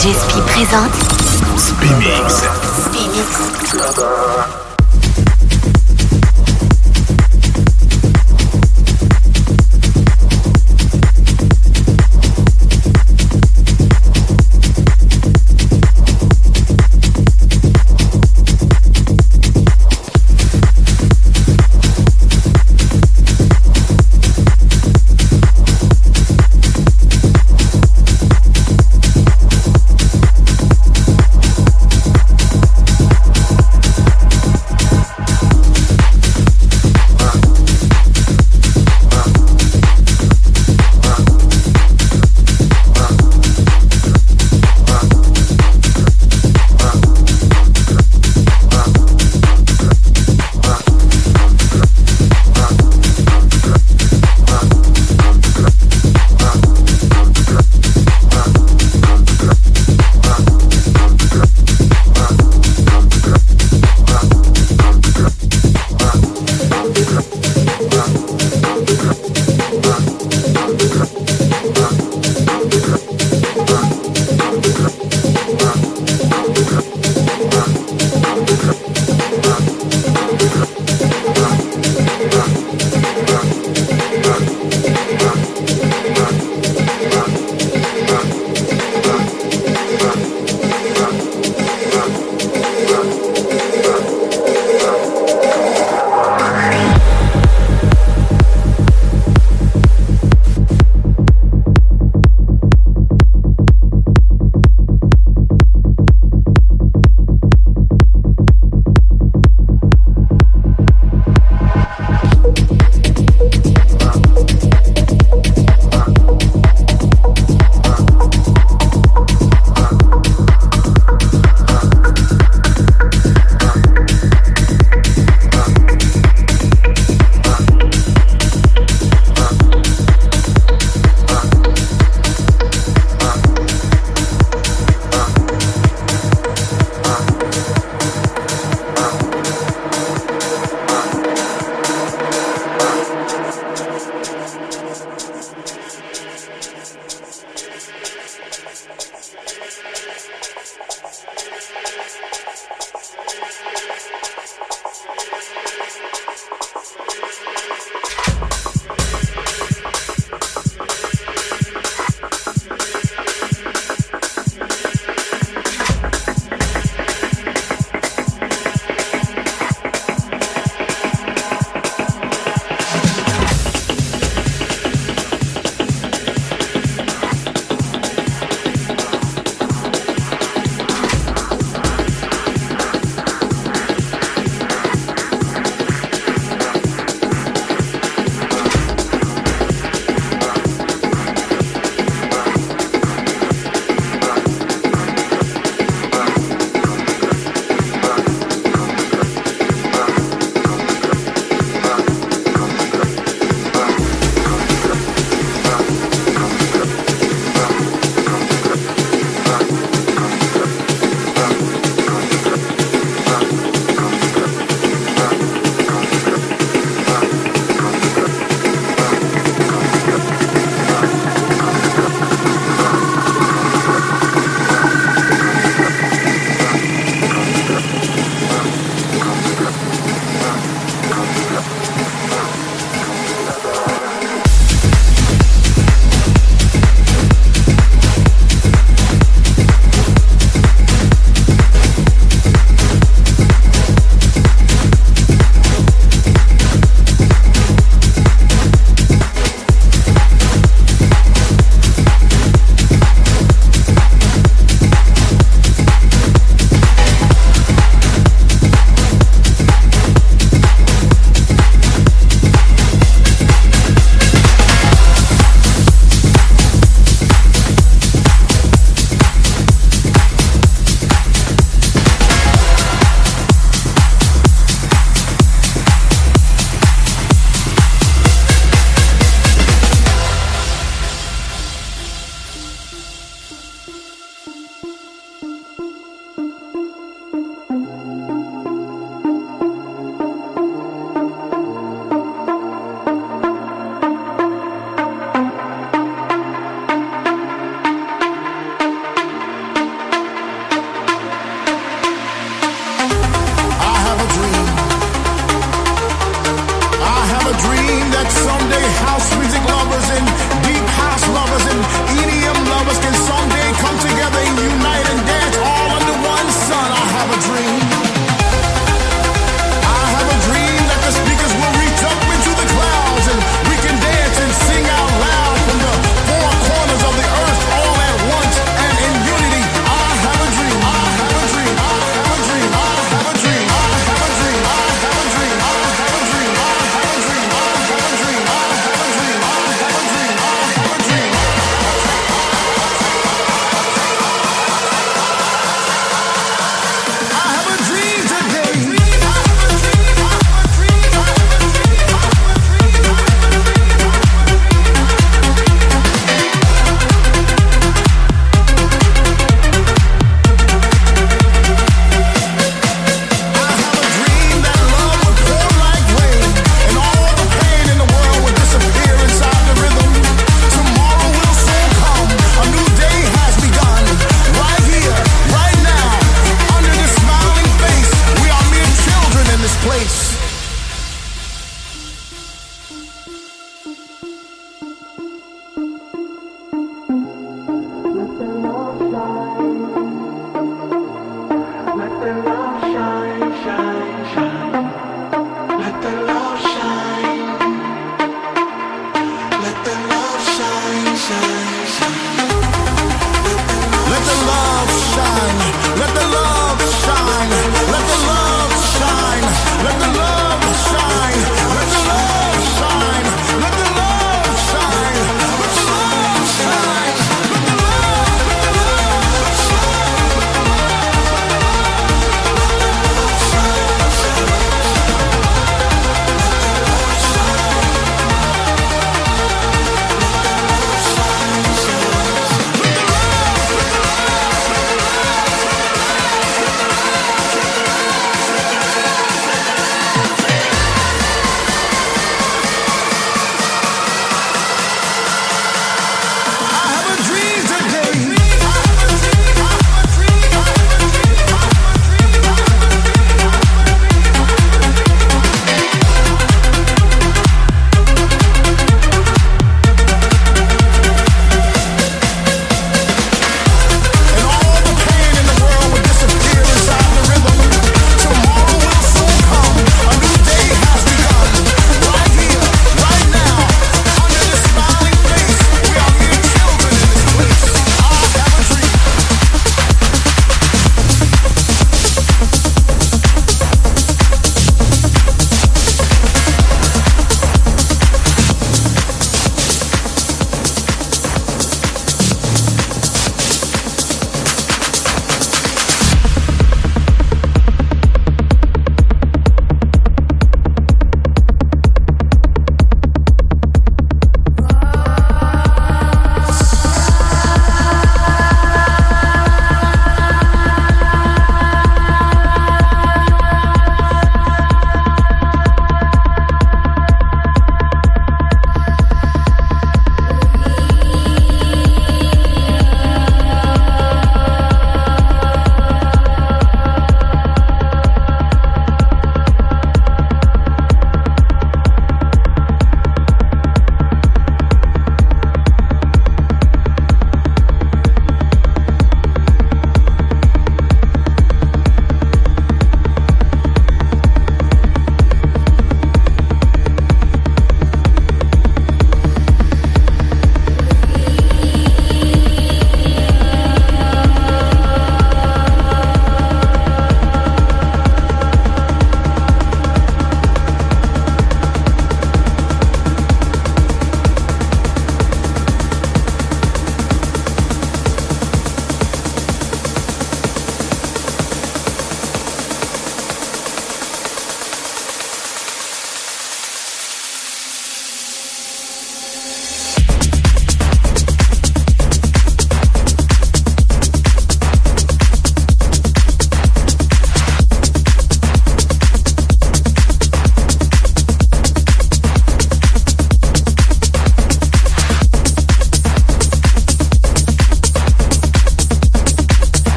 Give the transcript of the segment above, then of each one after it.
DJ Spi présente Spimix. Spimix.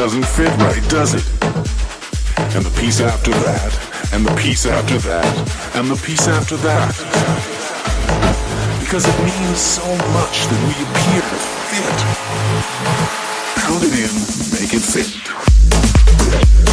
Doesn't fit right, does it? And the piece after that, and the piece after that, and the piece after that. Because it means so much that we appear to fit. Pound it in, make it fit.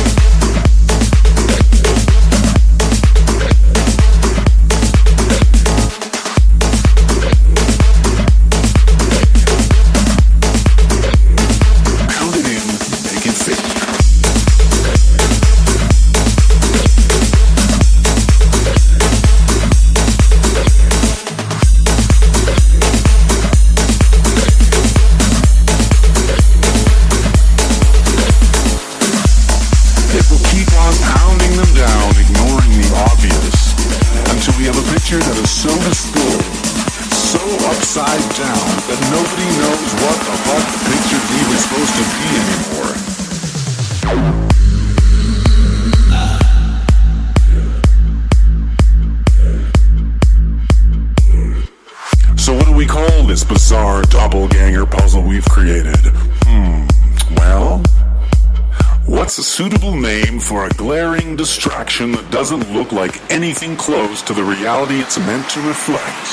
Doesn't look like anything close to the reality it's meant to reflect?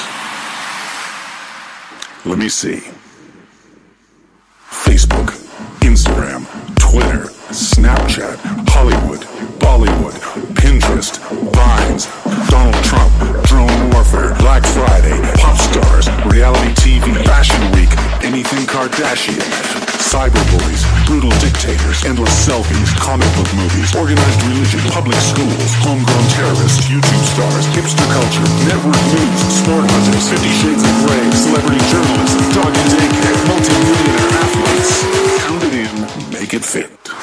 Let me see. Endless selfies, comic book movies, organized religion, public schools, homegrown terrorists, YouTube stars, hipster culture, network news, smart hunters, Fifty Shades of Grey, celebrity journalism, dog and daycare, multi-millionaire athletes. Count it in, make it fit.